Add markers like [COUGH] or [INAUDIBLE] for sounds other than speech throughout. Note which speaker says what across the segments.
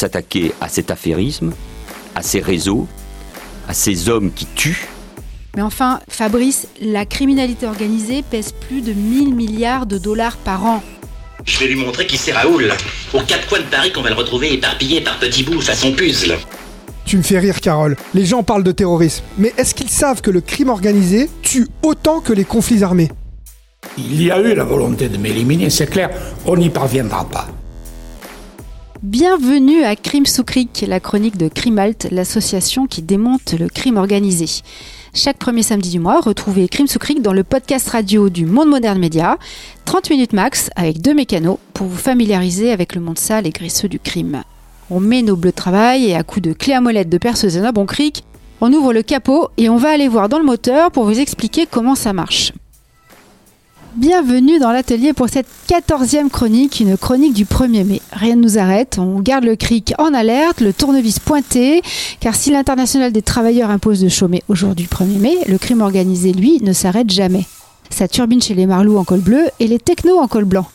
Speaker 1: s'attaquer à cet affairisme, à ces réseaux, à ces hommes qui tuent.
Speaker 2: Mais enfin, Fabrice, la criminalité organisée pèse plus de 1000 milliards de dollars par an.
Speaker 3: Je vais lui montrer qui c'est Raoul. Aux quatre coins de Paris qu'on va le retrouver éparpillé par petits bouts façon puzzle.
Speaker 4: Tu me fais rire, Carole. Les gens parlent de terrorisme. Mais est-ce qu'ils savent que le crime organisé tue autant que les conflits armés?
Speaker 5: Il y a eu la volonté de m'éliminer, c'est clair. On n'y parviendra pas.
Speaker 2: Bienvenue à Crime sous Cric, la chronique de Crimalt, l'association qui démonte le crime organisé. Chaque premier samedi du mois, retrouvez Crime sous Cric dans le podcast radio du Monde Moderne Média. 30 minutes max avec deux mécanos pour vous familiariser avec le monde sale et graisseux du crime. On met nos bleus de travail et à coups de clé à molette de perceuse et cric, on ouvre le capot et on va aller voir dans le moteur pour vous expliquer comment ça marche. Bienvenue dans l'atelier pour cette quatorzième chronique, une chronique du 1er mai. Rien ne nous arrête, on garde le cric en alerte, le tournevis pointé, car si l'international des travailleurs impose de chômer aujourd'hui 1er mai, le crime organisé, lui, ne s'arrête jamais. Ça turbine chez les marlous en col bleu et les technos en col blanc.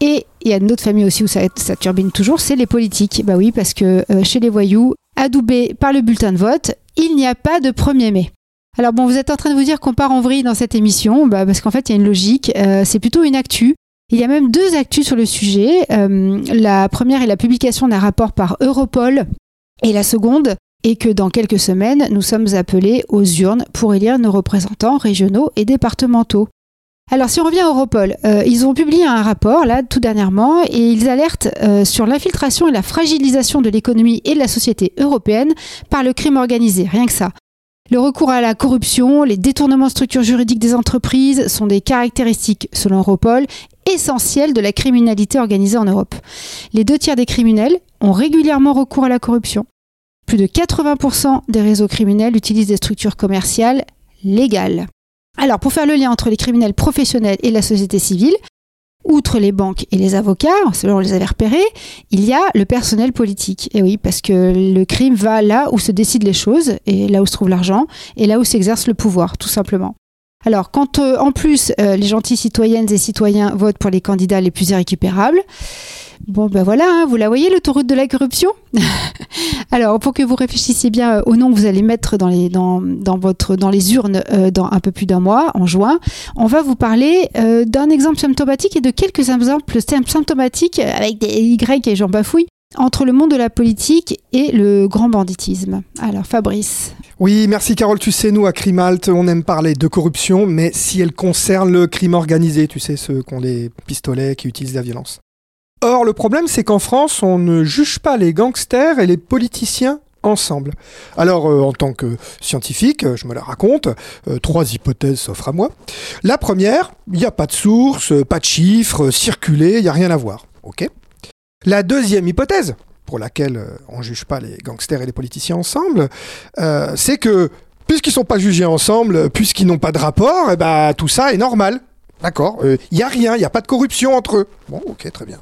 Speaker 2: Et il y a une autre famille aussi où ça, turbine toujours, c'est les politiques. Bah oui, parce que euh, chez les voyous, adoubés par le bulletin de vote, il n'y a pas de 1er mai. Alors bon, vous êtes en train de vous dire qu'on part en vrille dans cette émission, bah, parce qu'en fait, il y a une logique. Euh, c'est plutôt une actu. Il y a même deux actus sur le sujet. Euh, la première est la publication d'un rapport par Europol, et la seconde est que dans quelques semaines, nous sommes appelés aux urnes pour élire nos représentants régionaux et départementaux. Alors si on revient à Europol, euh, ils ont publié un rapport là tout dernièrement et ils alertent sur l'infiltration et la fragilisation de l'économie et de la société européenne par le crime organisé, rien que ça. Le recours à la corruption, les détournements de structures juridiques des entreprises sont des caractéristiques, selon Europol, essentielles de la criminalité organisée en Europe. Les deux tiers des criminels ont régulièrement recours à la corruption. Plus de 80% des réseaux criminels utilisent des structures commerciales légales. Alors, pour faire le lien entre les criminels professionnels et la société civile, outre les banques et les avocats, selon les avait repérés, il y a le personnel politique. Et oui, parce que le crime va là où se décident les choses, et là où se trouve l'argent, et là où s'exerce le pouvoir, tout simplement. Alors, quand euh, en plus euh, les gentils citoyennes et citoyens votent pour les candidats les plus irrécupérables, Bon, ben voilà, hein, vous la voyez, l'autoroute de la corruption? [LAUGHS] Alors, pour que vous réfléchissiez bien au nom que vous allez mettre dans les, dans, dans votre, dans les urnes euh, dans un peu plus d'un mois, en juin, on va vous parler euh, d'un exemple symptomatique et de quelques exemples symptomatiques avec des Y et j'en bafouille entre le monde de la politique et le grand banditisme. Alors, Fabrice.
Speaker 4: Oui, merci Carole. Tu sais, nous, à Crimalt, on aime parler de corruption, mais si elle concerne le crime organisé, tu sais, ceux qui ont des pistolets, qui utilisent la violence. Or, le problème, c'est qu'en France, on ne juge pas les gangsters et les politiciens ensemble. Alors, euh, en tant que scientifique, je me la raconte, euh, trois hypothèses s'offrent à moi. La première, il n'y a pas de source, pas de chiffres, circuler, il n'y a rien à voir. Ok? La deuxième hypothèse, pour laquelle on ne juge pas les gangsters et les politiciens ensemble, c'est que puisqu'ils ne sont pas jugés ensemble, puisqu'ils n'ont pas de rapport, eh ben, tout ça est normal. D'accord? Il n'y a rien, il n'y a pas de corruption entre eux. Bon, ok, très bien.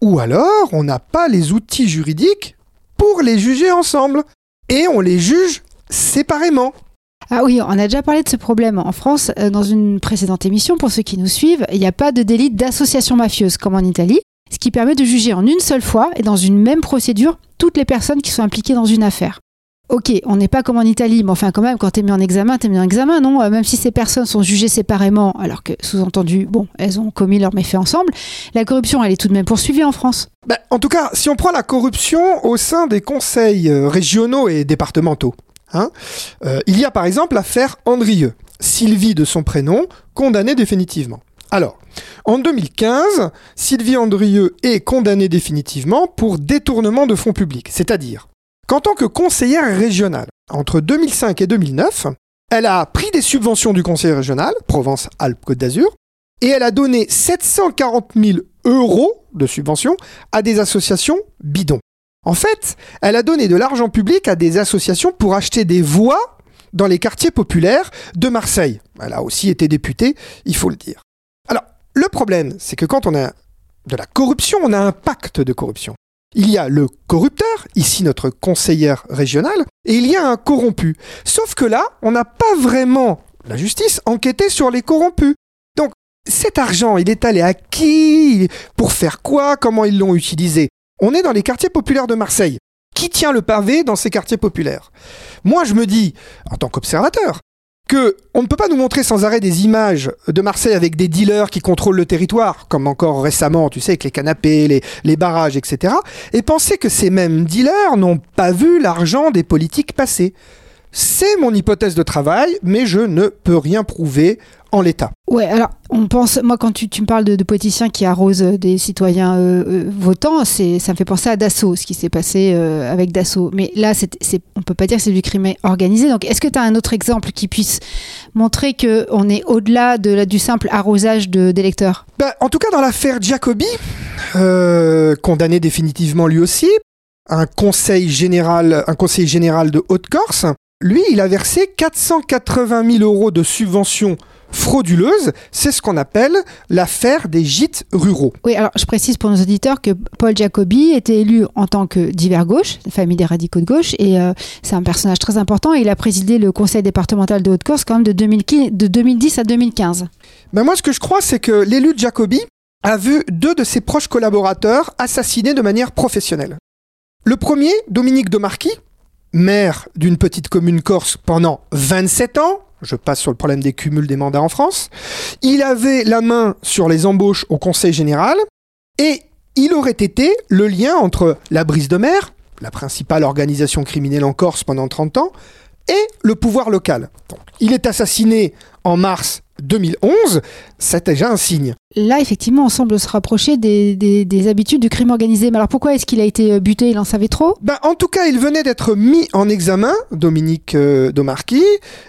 Speaker 4: Ou alors, on n'a pas les outils juridiques pour les juger ensemble. Et on les juge séparément.
Speaker 2: Ah oui, on a déjà parlé de ce problème en France euh, dans une précédente émission. Pour ceux qui nous suivent, il n'y a pas de délit d'association mafieuse comme en Italie, ce qui permet de juger en une seule fois et dans une même procédure toutes les personnes qui sont impliquées dans une affaire. Ok, on n'est pas comme en Italie, mais enfin quand même, quand t'es mis en examen, t'es mis en examen, non? Euh, Même si ces personnes sont jugées séparément, alors que, sous-entendu, bon, elles ont commis leurs méfaits ensemble, la corruption, elle est tout de même poursuivie en France.
Speaker 4: Bah, en tout cas, si on prend la corruption au sein des conseils euh, régionaux et départementaux, hein, euh, il y a par exemple l'affaire Andrieux, Sylvie de son prénom, condamnée définitivement. Alors, en 2015, Sylvie Andrieux est condamnée définitivement pour détournement de fonds publics, c'est-à-dire qu'en tant que conseillère régionale, entre 2005 et 2009, elle a pris des subventions du conseil régional, Provence-Alpes-Côte d'Azur, et elle a donné 740 000 euros de subventions à des associations bidons. En fait, elle a donné de l'argent public à des associations pour acheter des voies dans les quartiers populaires de Marseille. Elle a aussi été députée, il faut le dire. Le problème, c'est que quand on a de la corruption, on a un pacte de corruption. Il y a le corrupteur, ici notre conseillère régionale, et il y a un corrompu. Sauf que là, on n'a pas vraiment, la justice, enquêté sur les corrompus. Donc, cet argent, il est allé à qui? Pour faire quoi? Comment ils l'ont utilisé? On est dans les quartiers populaires de Marseille. Qui tient le pavé dans ces quartiers populaires? Moi, je me dis, en tant qu'observateur, on ne peut pas nous montrer sans arrêt des images de Marseille avec des dealers qui contrôlent le territoire, comme encore récemment, tu sais, avec les canapés, les, les barrages, etc., et penser que ces mêmes dealers n'ont pas vu l'argent des politiques passer. C'est mon hypothèse de travail, mais je ne peux rien prouver en l'état.
Speaker 2: Ouais, alors on pense, moi quand tu, tu me parles de, de politiciens qui arrosent euh, des citoyens euh, euh, votants, c'est, ça me fait penser à Dassault, ce qui s'est passé euh, avec Dassault. Mais là, c'est, c'est, on peut pas dire que c'est du crime organisé. Donc est-ce que tu as un autre exemple qui puisse montrer qu'on est au-delà de, la- du simple arrosage de, d'électeurs?
Speaker 4: Ben, en tout cas, dans l'affaire Giacobi, euh, condamné définitivement lui aussi, un conseil général, un conseil général de Haute-Corse, lui, il a versé 480 000 euros de subventions frauduleuses. C'est ce qu'on appelle l'affaire des gîtes ruraux.
Speaker 2: Oui, alors je précise pour nos auditeurs que Paul Jacobi était élu en tant que divers gauche, famille des radicaux de gauche, et euh, c'est un personnage très important. Il a présidé le conseil départemental de Haute-Corse quand même de, 2015 de 2010 à 2015.
Speaker 4: Ben moi, ce que je crois, c'est que l'élu Jacobi a vu deux de ses proches collaborateurs assassinés de manière professionnelle. Le premier, Dominique de Marquis, maire d'une petite commune corse pendant 27 ans, je passe sur le problème des cumuls des mandats en France, il avait la main sur les embauches au Conseil général et il aurait été le lien entre la brise de mer, la principale organisation criminelle en Corse pendant 30 ans, et le pouvoir local. Il est assassiné en mars 2011, c'est déjà un signe.
Speaker 2: Là, effectivement, on semble se rapprocher des, des- des habitudes du crime organisé. Mais alors pourquoi est-ce qu'il a été euh, buté? Il en savait trop?
Speaker 4: Ben, en tout cas, il venait d'être mis en examen, Dominique euh, Domarqui,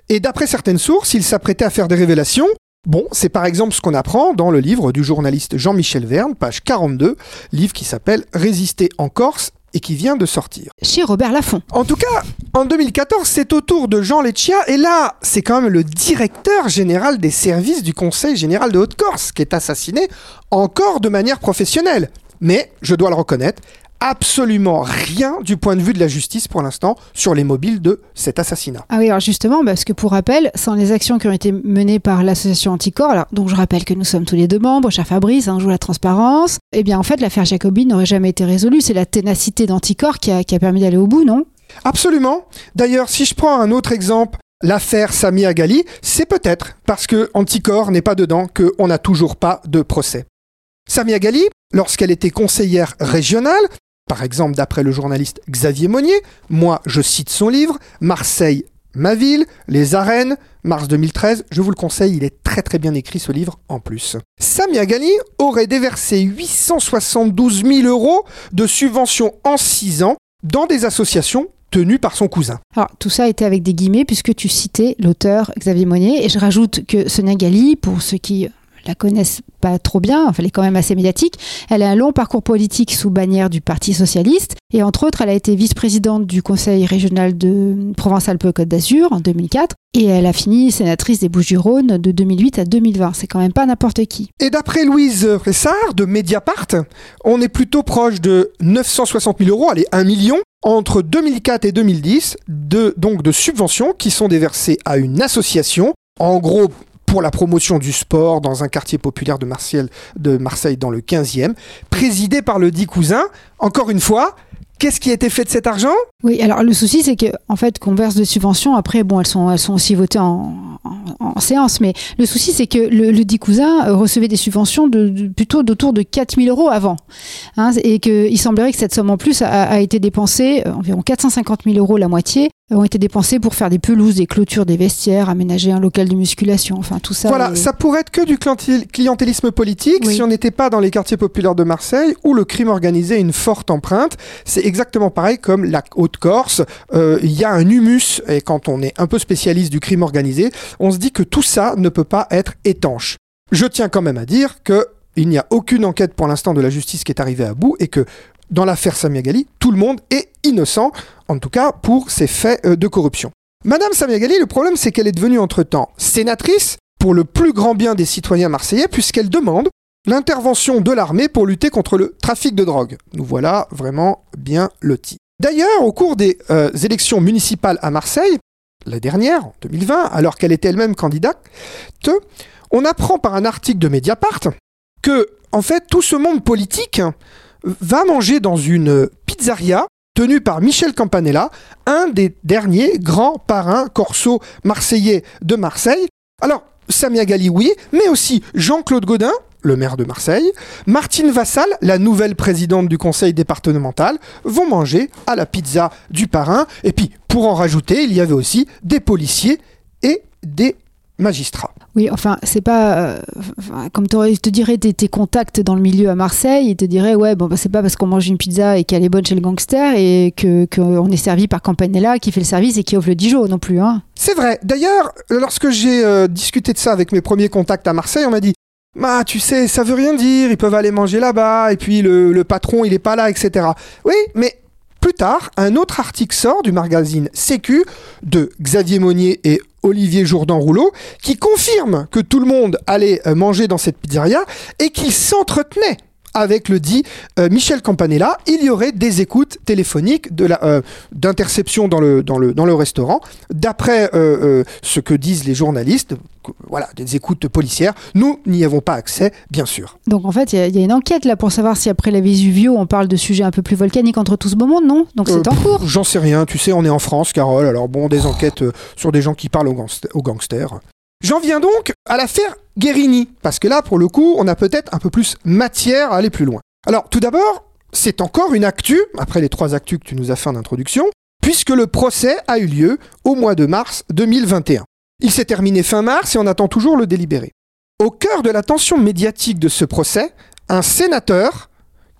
Speaker 4: et d'après certaines sources, il s'apprêtait à faire des révélations. Bon, c'est par exemple ce qu'on apprend dans le livre du journaliste Jean-Michel Verne, page 42, livre qui s'appelle Résister en Corse et qui vient de sortir.
Speaker 2: Chez Robert Laffont.
Speaker 4: En tout cas, en 2014, c'est au tour de Jean Leccia, et là, c'est quand même le directeur général des services du Conseil général de Haute-Corse qui est assassiné encore de manière professionnelle. Mais, je dois le reconnaître, absolument rien du point de vue de la justice pour l'instant sur les mobiles de cet assassinat.
Speaker 2: Ah oui, alors justement, parce que pour rappel, sans les actions qui ont été menées par l'association Anticor, alors, donc je rappelle que nous sommes tous les deux membres, cher Fabrice, un jour la transparence, eh bien en fait l'affaire Jacobi n'aurait jamais été résolue. C'est la ténacité d'Anticor qui a, qui a permis d'aller au bout, non?
Speaker 4: Absolument. D'ailleurs, si je prends un autre exemple, l'affaire Sami Agali, c'est peut-être parce que Anticor n'est pas dedans qu'on n'a toujours pas de procès. Sami Agali, lorsqu'elle était conseillère régionale, par exemple d'après le journaliste Xavier Monnier, moi je cite son livre, Marseille, ma ville, les arènes, mars 2013, je vous le conseille, il est très très bien écrit ce livre en plus. Sami Agali aurait déversé 872 000 euros de subventions en 6 ans dans des associations tenues par son cousin.
Speaker 2: Alors tout ça était avec des guillemets puisque tu citais l'auteur Xavier Monnier et je rajoute que Sonia Gali, pour ceux qui la connaissent pas trop bien, enfin, elle est quand même assez médiatique. Elle a un long parcours politique sous bannière du Parti socialiste et entre autres, elle a été vice-présidente du Conseil régional de Provence-Alpes-Côte d'Azur en 2004 et elle a fini sénatrice des Bouches-du-Rhône de 2008 à 2020. C'est quand même pas n'importe qui.
Speaker 4: Et d'après Louise Ressard de Mediapart, on est plutôt proche de 960 000 euros, allez, 1 million, entre 2004 et 2010, de, donc de subventions qui sont déversées à une association, en gros pour la promotion du sport dans un quartier populaire de Marseille, de Marseille dans le 15e, présidée par le dit cousin. Encore une fois, qu'est-ce qui a été fait de cet argent?
Speaker 2: Oui, alors le souci c'est que en fait qu'on verse des subventions, après bon elles sont elles sont aussi votées en, en, en séance, mais le souci c'est que le, le dit cousin euh, recevait des subventions de, de- plutôt d'autour de 4000 euros avant, hein, et que il semblerait que cette somme en plus a, a été dépensée euh, environ 450 000 euros la moitié ont été dépensés pour faire des pelouses, des clôtures, des vestiaires, aménager un local de musculation, enfin tout ça.
Speaker 4: Voilà,
Speaker 2: est-
Speaker 4: ça pourrait être que du clientél- clientélisme politique
Speaker 2: Oui.
Speaker 4: si on n'était pas dans les quartiers populaires de Marseille où le crime organisé a une forte empreinte. C'est exactement pareil comme la Haute-Corse. Euh, Il y a un humus et quand on est un peu spécialiste du crime organisé, on se dit que tout ça ne peut pas être étanche. Je tiens quand même à dire que il n'y a aucune enquête pour l'instant de la justice qui est arrivée à bout et que dans l'affaire Samia Gali, tout le monde est innocent, en tout cas pour ces faits euh, de corruption. Madame Samia Gali, le problème c'est qu'elle est devenue entre-temps sénatrice pour le plus grand bien des citoyens marseillais puisqu'elle demande l'intervention de l'armée pour lutter contre le trafic de drogue. Nous voilà vraiment bien lotis. D'ailleurs, au cours des euh, élections municipales à Marseille, la dernière, en 2020, alors qu'elle était elle-même candidate, on apprend par un article de Mediapart que, en fait, tout ce monde politique va manger dans une pizzeria tenue par Michel Campanella, un des derniers grands parrains corso marseillais de Marseille. Alors, Samia Gali, oui, mais aussi Jean-Claude Godin, le maire de Marseille, Martine Vassal, la nouvelle présidente du conseil départemental, vont manger à la pizza du parrain. Et puis, pour en rajouter, il y avait aussi des policiers et des magistrats.
Speaker 2: Oui, enfin, c'est pas euh, enfin, comme je te dirais tes, tes contacts dans le milieu à Marseille, ils te diraient ouais bon bah, c'est pas parce qu'on mange une pizza et qu'elle est bonne chez le gangster et que qu'on est servi par Campanella qui fait le service et qui offre le Dijon non plus hein.
Speaker 4: C'est vrai. D'ailleurs, lorsque j'ai euh, discuté de ça avec mes premiers contacts à Marseille, on m'a dit Bah, tu sais, ça veut rien dire, ils peuvent aller manger là-bas, et puis le, patron, il est pas là, etc. Oui, mais plus tard, un autre article sort du magazine Sécu de Xavier Monnier et Olivier Jourdan-Rouleau qui confirme que tout le monde allait euh, manger dans cette pizzeria et qu'ils s'entretenaient avec le dit euh, Michel Campanella, il y aurait des écoutes téléphoniques de la euh, d'interception dans le dans le dans le restaurant. D'après euh, ce que disent les journalistes, que- voilà, des écoutes policières. Nous n'y avons pas accès, bien sûr.
Speaker 2: Donc en fait il y, a- il y a une enquête là pour savoir si après la Vesuvio on parle de sujets un peu plus volcaniques entre tout ce beau monde non? Donc c'est en cours.
Speaker 4: J'en sais rien. Tu sais, on est en France, Carole. Alors bon, des enquêtes sur des gens qui parlent aux gangsters. J'en viens donc à l'affaire Guérini, parce que là, pour le coup, on a peut-être un peu plus matière à aller plus loin. Alors, tout d'abord, c'est encore une actu, après les trois actus que tu nous as fait en introduction, puisque le procès a eu lieu au mois de mars 2021. Il s'est terminé fin mars et on attend toujours le délibéré. Au cœur de l'attention médiatique de ce procès, un sénateur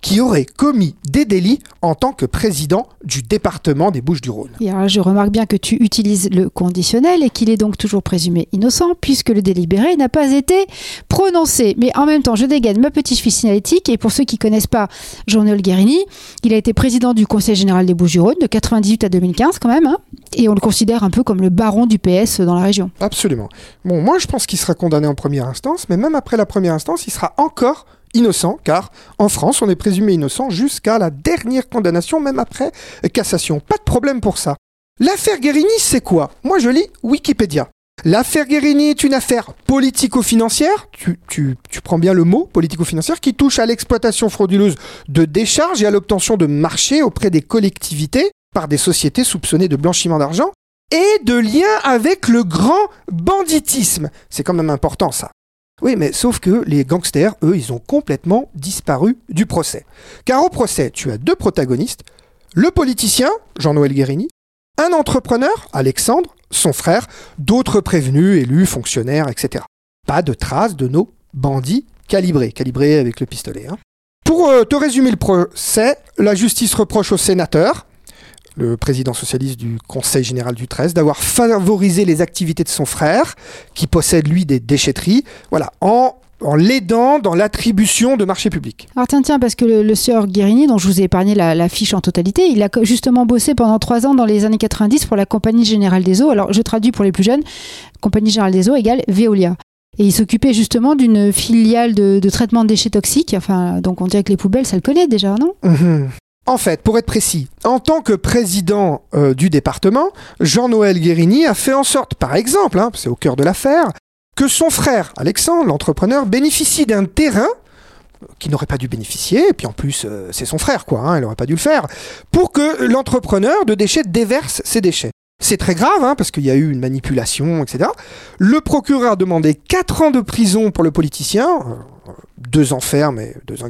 Speaker 4: qui aurait commis des délits en tant que président du département des Bouches-du-Rhône.
Speaker 2: Je remarque bien que tu utilises le conditionnel et qu'il est donc toujours présumé innocent puisque le délibéré n'a pas été prononcé. Mais en même temps, je dégaine ma petite fiche signalétique et pour ceux qui connaissent pas Jean-Noël Guérini, il a été président du Conseil général des Bouches-du-Rhône de 98 à 2015 quand même, hein, et on le considère un peu comme le baron du PS dans la région.
Speaker 4: Absolument. Bon, moi je pense qu'il sera condamné en première instance, mais même après la première instance, il sera encore innocent, car en France, on est présumé innocent jusqu'à la dernière condamnation, même après cassation. Pas de problème pour ça. L'affaire Guérini, c'est quoi? Moi je lis Wikipédia. L'affaire Guérini est une affaire politico-financière, tu, tu- tu prends bien le mot, politico-financière, qui touche à l'exploitation frauduleuse de décharges et à l'obtention de marchés auprès des collectivités par des sociétés soupçonnées de blanchiment d'argent et de liens avec le grand banditisme. C'est quand même important ça. Oui, mais sauf que les gangsters, eux, ils ont complètement disparu du procès. Car au procès, tu as deux protagonistes, le politicien, Jean-Noël Guérini, un entrepreneur, Alexandre, son frère, d'autres prévenus, élus, fonctionnaires, etc. Pas de traces de nos bandits calibrés, calibrés avec le pistolet. hein. Pour euh, te résumer le procès, la justice reproche au sénateur, le président socialiste du Conseil général du 13, d'avoir favorisé les activités de son frère, qui possède lui des déchetteries, voilà, en, en l'aidant dans l'attribution de marchés publics.
Speaker 2: Alors tiens, tiens, parce que le, le sieur Guérini, dont je vous ai épargné la, la fiche en totalité, il a justement bossé pendant trois ans dans les années 90 pour la Compagnie Générale des Eaux. Alors je traduis pour les plus jeunes, Compagnie Générale des Eaux égale Veolia. Et il s'occupait justement d'une filiale de, de traitement de déchets toxiques. Enfin, donc on dirait que les poubelles, ça le connaît déjà, non?
Speaker 4: Mhm. En fait, pour être précis, en tant que président euh, du département, Jean-Noël Guérini a fait en sorte, par exemple, hein, c'est au cœur de l'affaire, que son frère, Alexandre, l'entrepreneur, bénéficie d'un terrain euh, qui n'aurait pas dû bénéficier, et puis en plus, euh, c'est son frère, quoi, hein, il n'aurait pas dû le faire, pour que l'entrepreneur de déchets déverse ses déchets. C'est très grave, hein, parce qu'il y a eu une manipulation, etc. Le procureur a demandé 4 ans de prison pour le politicien, 2 ans et 2 ans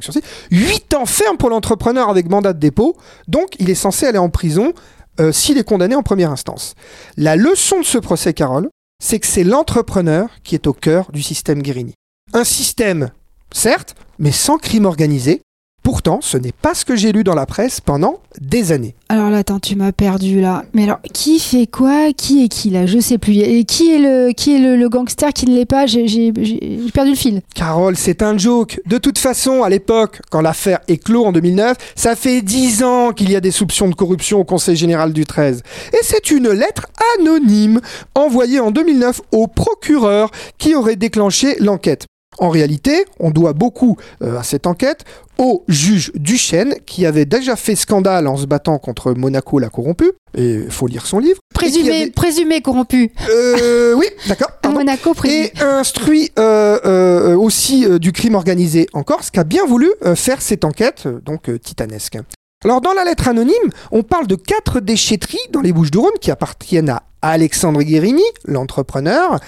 Speaker 4: 8 ans ferme pour l'entrepreneur avec mandat de dépôt, donc il est censé aller en prison euh, s'il est condamné en première instance. La leçon de ce procès, Carole, c'est que c'est l'entrepreneur qui est au cœur du système Guérini. Un système, certes, mais sans crime organisé. Pourtant, ce n'est pas ce que j'ai lu dans la presse pendant des années.
Speaker 2: Alors là, attends, tu m'as perdu là. Mais alors, qui fait quoi? Qui est qui là? Je sais plus. Et qui est le, qui est le, le gangster qui ne l'est pas? J'ai j'ai- j'ai- j'ai perdu le fil.
Speaker 4: Carole, c'est un joke. De toute façon, à l'époque, quand l'affaire éclot en 2009, ça fait 10 ans qu'il y a des soupçons de corruption au Conseil général du 13. Et c'est une lettre anonyme envoyée en 2009 au procureur qui aurait déclenché l'enquête. En réalité, on doit beaucoup euh, à cette enquête au juge Duchesne qui avait déjà fait scandale en se battant contre Monaco la corrompue. Et il faut lire son livre.
Speaker 2: Présumé,
Speaker 4: avait-
Speaker 2: présumé corrompu.
Speaker 4: Euh, oui, [LAUGHS] d'accord.
Speaker 2: Monaco présumé.
Speaker 4: Et instruit euh, euh, aussi du crime organisé en Corse, qui a bien voulu faire cette enquête, donc titanesque. Alors, dans la lettre anonyme, on parle de quatre déchetteries dans les Bouches-du-Rhône qui appartiennent à Alexandre Guérini, l'entrepreneur.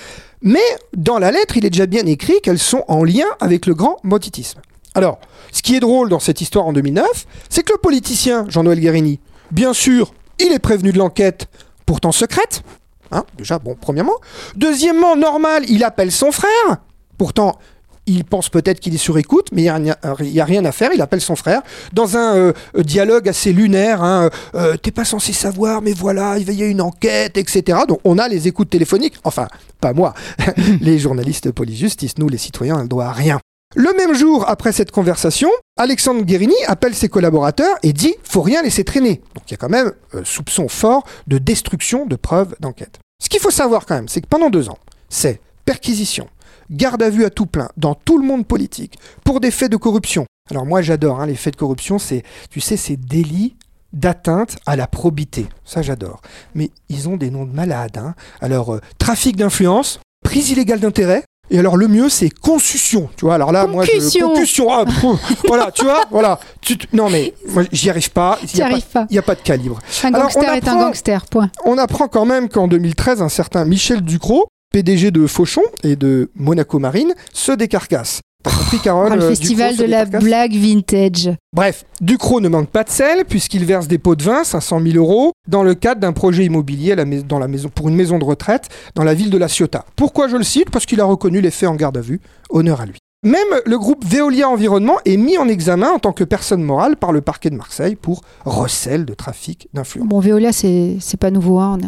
Speaker 4: Mais dans la lettre, il est déjà bien écrit qu'elles sont en lien avec le grand banditisme. Alors, ce qui est drôle dans cette histoire en 2009, c'est que le politicien Jean-Noël Guérini, bien sûr, il est prévenu de l'enquête, pourtant secrète. Hein, déjà, bon, premièrement. Deuxièmement, normal, il appelle son frère. Pourtant, il pense peut-être qu'il est sur écoute, mais il n'y y a rien à faire. Il appelle son frère dans un euh, euh, dialogue assez lunaire. Hein, euh, T'es pas censé savoir, mais voilà, il va y a une enquête, etc. Donc, on a les écoutes téléphoniques. Enfin, pas moi. [LAUGHS] les journalistes police-justice, nous, les citoyens, on ne doit rien. Le même jour, après cette conversation, Alexandre Guérini appelle ses collaborateurs et dit faut rien laisser traîner. Donc il y a quand même euh, soupçon fort de destruction de preuves d'enquête. Ce qu'il faut savoir quand même, c'est que pendant deux ans, c'est perquisition, garde à vue à tout plein dans tout le monde politique pour des faits de corruption. Alors moi j'adore hein, les faits de corruption, c'est tu sais ces délits d'atteinte à la probité. Ça j'adore. Mais ils ont des noms de malades. hein. Alors euh, trafic d'influence, prise illégale d'intérêt. Et alors le mieux c'est concussion, tu vois. Alors là moi je
Speaker 2: Concussion.
Speaker 4: ah, pff, voilà, tu vois, voilà. Tu non mais moi, j'y arrive pas, il
Speaker 2: T'y
Speaker 4: y a n'y a pas de calibre.
Speaker 2: Un
Speaker 4: Alors,
Speaker 2: gangster
Speaker 4: on
Speaker 2: est un
Speaker 4: apprend-
Speaker 2: gangster, point.
Speaker 4: On apprend quand même qu'en 2013, un certain Michel Ducrot, PDG de Fauchon et de Monaco Marine, se décarcasse. T'as compris, Carole
Speaker 2: Oh, le
Speaker 4: euh,
Speaker 2: festival de la
Speaker 4: décarcasse
Speaker 2: blague vintage.
Speaker 4: Bref, Ducrot ne manque pas de sel puisqu'il verse des pots de vin, 500 000 euros, dans le cadre d'un projet immobilier à la mais- dans la maison, pour une maison de retraite dans la ville de La Ciotat. Pourquoi je le cite? Parce qu'il a reconnu les faits en garde à vue. Honneur à lui. Même le groupe Veolia Environnement est mis en examen en tant que personne morale par le parquet de Marseille pour recel de trafic d'influence.
Speaker 2: Bon, Veolia, c'est pas nouveau. Hein.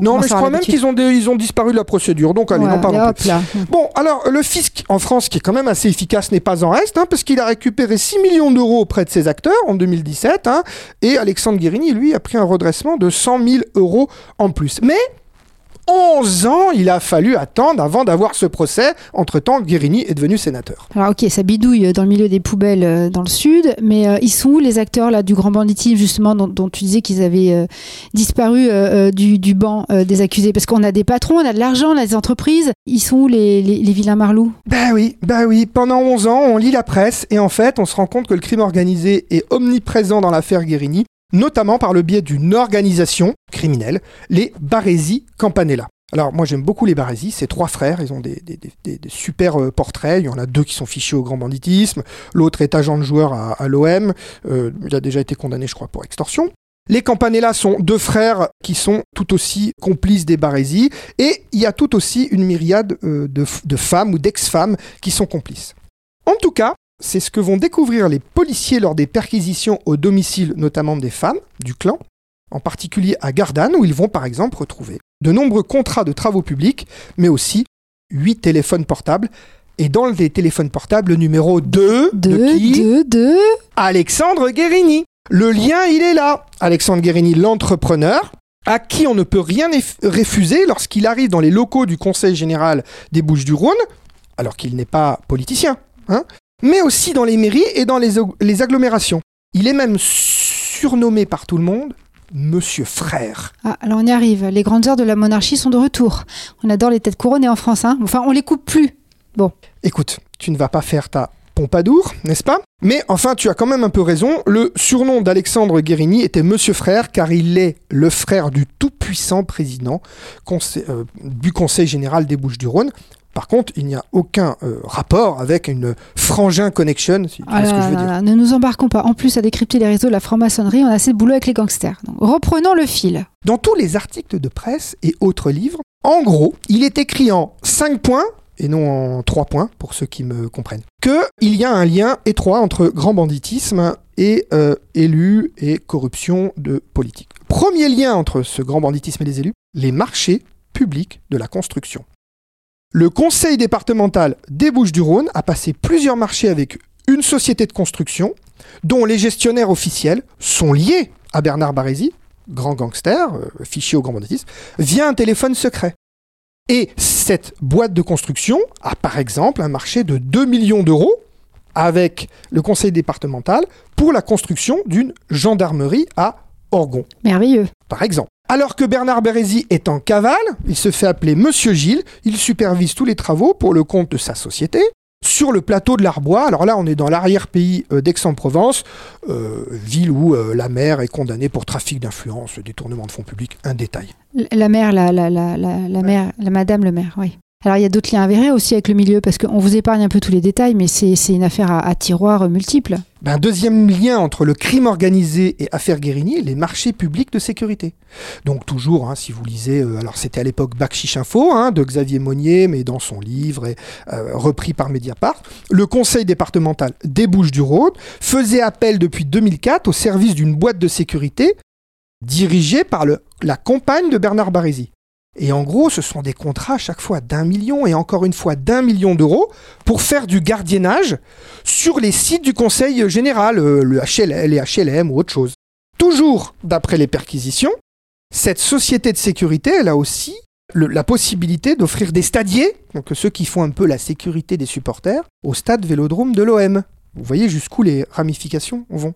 Speaker 4: Non, mais je crois même qu'ils ont, des- ils ont disparu de la procédure, donc allez,
Speaker 2: Ouais,
Speaker 4: n'en parlons plus.
Speaker 2: là.
Speaker 4: Bon, alors le fisc en France, qui est quand même assez efficace, n'est pas en reste, hein, parce qu'il a récupéré 6 millions d'euros auprès de ses acteurs en 2017, hein, et Alexandre Guérini, lui, a pris un redressement de 100 000 euros en plus. Mais 11 ans, il a fallu attendre avant d'avoir ce procès. Entre-temps, Guérini est devenu sénateur.
Speaker 2: Alors ok, ça bidouille dans le milieu des poubelles euh, dans le sud, mais euh, ils sont où les acteurs là du grand banditisme justement dont, dont tu disais qu'ils avaient euh, disparu euh, du, du banc des accusés? Parce qu'on a des patrons, on a de l'argent, on a des entreprises. Ils sont où les, les, les vilains marlous?
Speaker 4: Ben oui, ben oui. Pendant 11 ans, on lit la presse et en fait, on se rend compte que le crime organisé est omniprésent dans l'affaire Guérini, notamment par le biais d'une organisation criminelle, les Baresi Campanella. Alors moi j'aime beaucoup les Baresi, c'est trois frères, ils ont des, des- des- des- super euh, portraits, il y en a deux qui sont fichés au grand banditisme, l'autre est agent de joueur à, à l'OM, euh, il a déjà été condamné je crois pour extorsion. Les Campanella sont deux frères qui sont tout aussi complices des Baresi et il y a tout aussi une myriade euh, de, de femmes ou d'ex-femmes qui sont complices. En tout cas, c'est ce que vont découvrir les policiers lors des perquisitions au domicile notamment des femmes du clan, en particulier à Gardanne où ils vont par exemple retrouver de nombreux contrats de travaux publics, mais aussi huit téléphones portables. Et dans les téléphones portables, le numéro 2 de qui
Speaker 2: deux.
Speaker 4: Alexandre Guérini. Le lien, il est là. Alexandre Guérini, l'entrepreneur, à qui on ne peut rien refuser lorsqu'il arrive dans les locaux du Conseil général des Bouches-du-Rhône, alors qu'il n'est pas politicien, hein, mais aussi dans les mairies et dans les, ag- les agglomérations. Il est même surnommé par tout le monde Monsieur Frère.
Speaker 2: Ah, alors on y arrive. Les grandes heures de la monarchie sont de retour. On adore les têtes couronnées en France. Hein. Enfin, on les coupe plus.
Speaker 4: Écoute, tu ne vas pas faire ta Pompadour, n'est-ce pas? Mais enfin, tu as quand même un peu raison. Le surnom d'Alexandre Guérini était Monsieur Frère, car il est le frère du tout-puissant président conseil- euh, du Conseil général des Bouches-du-Rhône. Par contre, il n'y a aucun euh, rapport avec une frangin connection, si tu vois
Speaker 2: Ah
Speaker 4: ce que je veux
Speaker 2: là
Speaker 4: dire.
Speaker 2: là, ne nous embarquons pas. En plus, à décrypter les réseaux de la franc-maçonnerie, on a assez de boulot avec les gangsters. Donc, reprenons le fil.
Speaker 4: Dans tous les articles de presse et autres livres, en gros, il est écrit en 5 points, et non en 3 points, pour ceux qui me comprennent, qu'il y a un lien étroit entre grand banditisme et euh, élus et corruption de politique. Premier lien entre ce grand banditisme et les élus, les marchés publics de la construction. Le conseil départemental des Bouches-du-Rhône a passé plusieurs marchés avec une société de construction dont les gestionnaires officiels sont liés à Bernard Barézy, grand gangster, euh, fiché au grand banditisme, via un téléphone secret. Et cette boîte de construction a par exemple un marché de 2 millions d'euros avec le conseil départemental pour la construction d'une gendarmerie à Orgon,
Speaker 2: Merveilleux.
Speaker 4: par exemple. Alors que Bernard Bérézy est en cavale, il se fait appeler Monsieur Gilles, il supervise tous les travaux pour le compte de sa société. Sur le plateau de l'Arbois, alors là on est dans l'arrière-pays euh, d'Aix-en-Provence, euh, ville où euh, la maire est condamnée pour trafic d'influence, détournement de fonds publics, un détail.
Speaker 2: La mère, la, la, la, la, la mère, la madame le maire, oui. Alors il y a d'autres liens avérés aussi avec le milieu, parce qu'on vous épargne un peu tous les détails, mais c'est une affaire à, tiroirs multiples.
Speaker 4: Ben, deuxième lien entre le crime organisé et affaire Guérini, les marchés publics de sécurité. Donc toujours, hein, si vous lisez, euh, alors c'était à l'époque Bakchich Info hein, de Xavier Monnier, mais dans son livre et euh, repris par Mediapart, le conseil départemental des Bouches-du-Rhône faisait appel depuis 2004 au service d'une boîte de sécurité dirigée par la compagne de Bernard Barézy. Et en gros, ce sont des contrats à chaque fois d'un million et encore une fois d'un million d'euros pour faire du gardiennage sur les sites du Conseil général, euh, le HLM, les HLM ou autre chose. Toujours d'après les perquisitions, cette société de sécurité, elle a aussi la possibilité d'offrir des stadiers, donc ceux qui font un peu la sécurité des supporters, au stade Vélodrome de l'OM. Vous voyez jusqu'où les ramifications vont.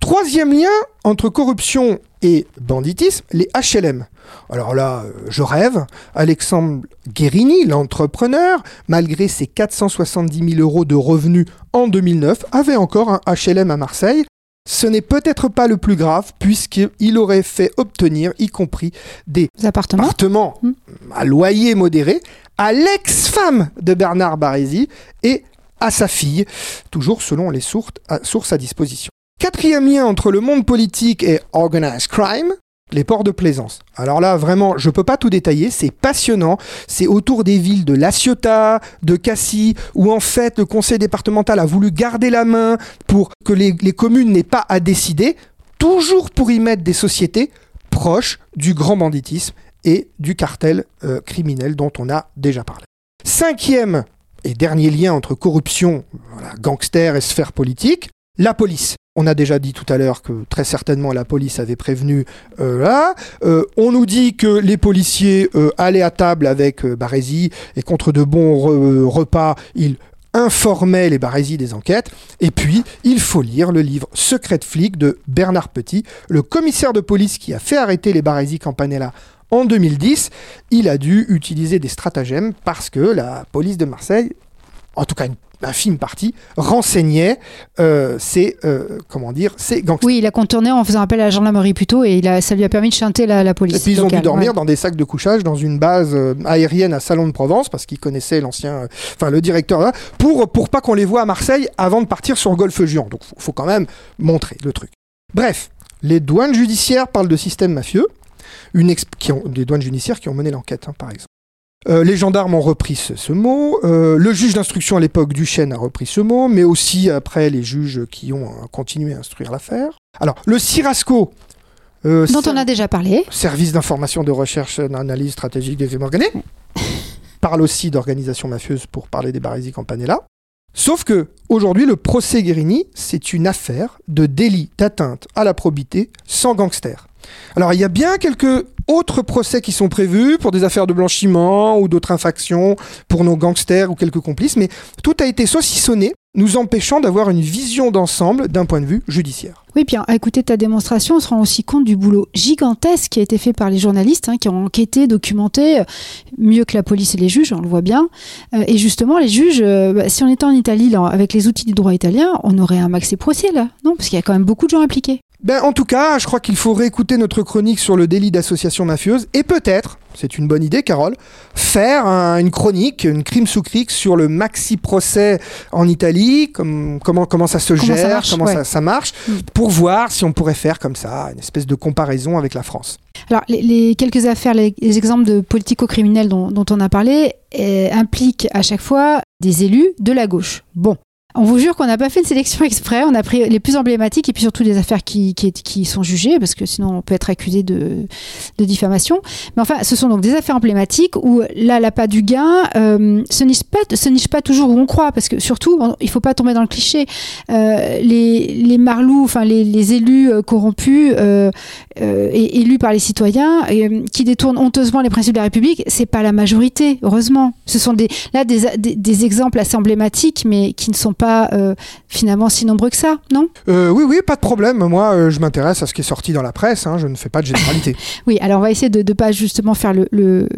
Speaker 4: Troisième lien entre corruption et banditisme, les HLM. Alors là, euh, je rêve. Alexandre Guérini, l'entrepreneur, malgré ses 470 000 euros de revenus en 2009, avait encore un HLM à Marseille. Ce n'est peut-être pas le plus grave, puisqu'il aurait fait obtenir, y compris des
Speaker 2: appartements.
Speaker 4: appartements
Speaker 2: Hmm.
Speaker 4: à loyer modéré, à l'ex-femme de Bernard Barézy et à sa fille, toujours selon les sources à disposition. Quatrième lien entre le monde politique et organized crime, les ports de plaisance. Alors là, vraiment, je peux pas tout détailler, c'est passionnant. C'est autour des villes de La Ciotat, de Cassis, où en fait le conseil départemental a voulu garder la main pour que les, communes n'aient pas à décider, toujours pour y mettre des sociétés proches du grand banditisme et du cartel euh, criminel dont on a déjà parlé. Cinquième et dernier lien entre corruption, voilà, gangster et sphère politique, la police. On a déjà dit tout à l'heure que très certainement la police avait prévenu euh, là. Euh, on nous dit que les policiers euh, allaient à table avec Barézy et contre de bons re- repas, ils informaient les Barézy des enquêtes. Et puis, il faut lire le livre Secret de flic de Bernard Petit, le commissaire de police qui a fait arrêter les Barézy Campanella en 2010. Il a dû utiliser des stratagèmes parce que la police de Marseille, en tout cas une infime partie, renseignait euh, ces, euh, comment dire, ces gangsters.
Speaker 2: Oui, il a contourné en faisant appel à la gendarmerie plutôt, et il a, ça lui a permis de chanter la, la police.
Speaker 4: Et puis ils ont dû dormir
Speaker 2: ouais.
Speaker 4: dans des sacs de couchage dans une base euh, aérienne à Salon de Provence parce qu'ils connaissaient l'ancien, euh, enfin le directeur là, pour pour pas qu'on les voit à Marseille avant de partir sur Golfe Juan. Donc faut, faut quand même montrer le truc. Bref, les douanes judiciaires parlent de système mafieux, une qui ont, des douanes judiciaires qui ont mené l'enquête hein, par exemple. Euh, les gendarmes ont repris ce, ce mot. Euh, le juge d'instruction à l'époque, Duchesne, a repris ce mot, mais aussi après les juges qui ont euh, continué à instruire l'affaire. Alors, le Cirasco.
Speaker 2: Dont on a déjà parlé.
Speaker 4: Service d'information de recherche et d'analyse stratégique des crimes organisés. [LAUGHS] Parle aussi d'organisation mafieuse pour parler des Barisi Campanella. Sauf que, aujourd'hui, le procès Guérini, c'est une affaire de délit d'atteinte à la probité sans gangster. Alors, il y a bien quelques autres procès qui sont prévus pour des affaires de blanchiment ou d'autres infractions pour nos gangsters ou quelques complices, mais tout a été saucissonné, nous empêchant d'avoir une vision d'ensemble d'un point de vue judiciaire.
Speaker 2: Oui, puis à écouter ta démonstration, on se rend aussi compte du boulot gigantesque qui a été fait par les journalistes hein, qui ont enquêté, documenté, euh, mieux que la police et les juges, on le voit bien. Euh, et justement, les juges, euh, bah, si on était en Italie, avec les outils du droit italien, on aurait un maxi procès là, non? Parce qu'il y a quand même beaucoup de gens impliqués.
Speaker 4: Ben, en tout cas, je crois qu'il faut réécouter notre chronique sur le délit d'association mafieuse et peut-être, c'est une bonne idée, Carole, faire un- une chronique, une crime sous cric sur le maxi procès en Italie, comme, comment, comment ça se
Speaker 2: Comment ça
Speaker 4: gère,
Speaker 2: marche,
Speaker 4: comment
Speaker 2: ouais.
Speaker 4: ça, ça marche,
Speaker 2: Mm.
Speaker 4: pour voir si on pourrait faire comme ça une espèce de comparaison avec la France.
Speaker 2: Alors, les, les quelques affaires, les, les exemples de politico-criminels dont, dont on a parlé, euh, impliquent à chaque fois des élus de la gauche. Bon. On vous jure qu'on n'a pas fait une sélection [LAUGHS] exprès, on a pris les plus emblématiques et puis surtout des affaires qui, sont jugées, parce que sinon on peut être accusé de, diffamation. Mais enfin, ce sont donc des affaires emblématiques où là, l'appât du gain euh, se, niche pas, se niche pas toujours où on croit, parce que surtout, il ne faut pas tomber dans le cliché. Euh, les, les marlous, enfin les, les élus euh, corrompus euh, euh, et élus par les citoyens, euh, qui détournent honteusement les principes de la République, c'est pas la majorité, heureusement. Ce sont là des, des exemples assez emblématiques, mais qui ne sont pas euh, finalement si nombreux que ça, non?
Speaker 4: Euh, oui, oui, pas de problème. Moi, euh, je m'intéresse à ce qui est sorti dans la presse. hein, Je ne fais pas de généralité. [LAUGHS]
Speaker 2: Oui, alors on va essayer de ne pas justement faire le, le,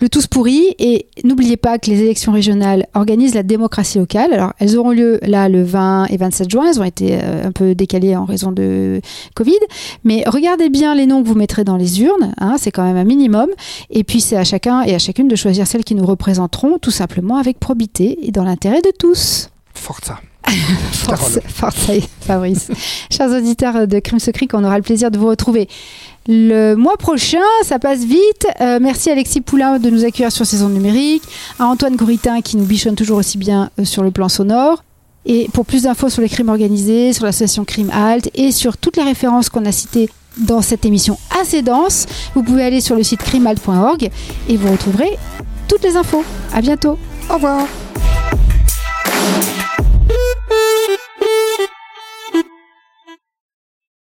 Speaker 2: le tous pourri. Et n'oubliez pas que les élections régionales organisent la démocratie locale. Alors elles auront lieu là le 20 et 27 juin. Elles ont été un peu décalées en raison de Covid. Mais regardez bien les noms que vous mettrez dans les urnes. hein, c'est quand même un minimum. Et puis c'est à chacun et à chacune de choisir celles qui nous représenteront tout simplement avec probité et dans l'intérêt de tous.
Speaker 4: Forza. [LAUGHS]
Speaker 2: Force, force, Fabrice. Chers auditeurs de Crime Secret, on aura le plaisir de vous retrouver le mois prochain. Ça passe vite. Euh, merci Alexis Poulain de nous accueillir sur Saison Numérique, à Antoine Gouritin qui nous bichonne toujours aussi bien euh, sur le plan sonore. Et pour plus d'infos sur les crimes organisés, sur l'association Crime Halt et sur toutes les références qu'on a citées dans cette émission assez dense, vous pouvez aller sur le site crimehalt.org et vous retrouverez toutes les infos. À bientôt.
Speaker 4: Au revoir.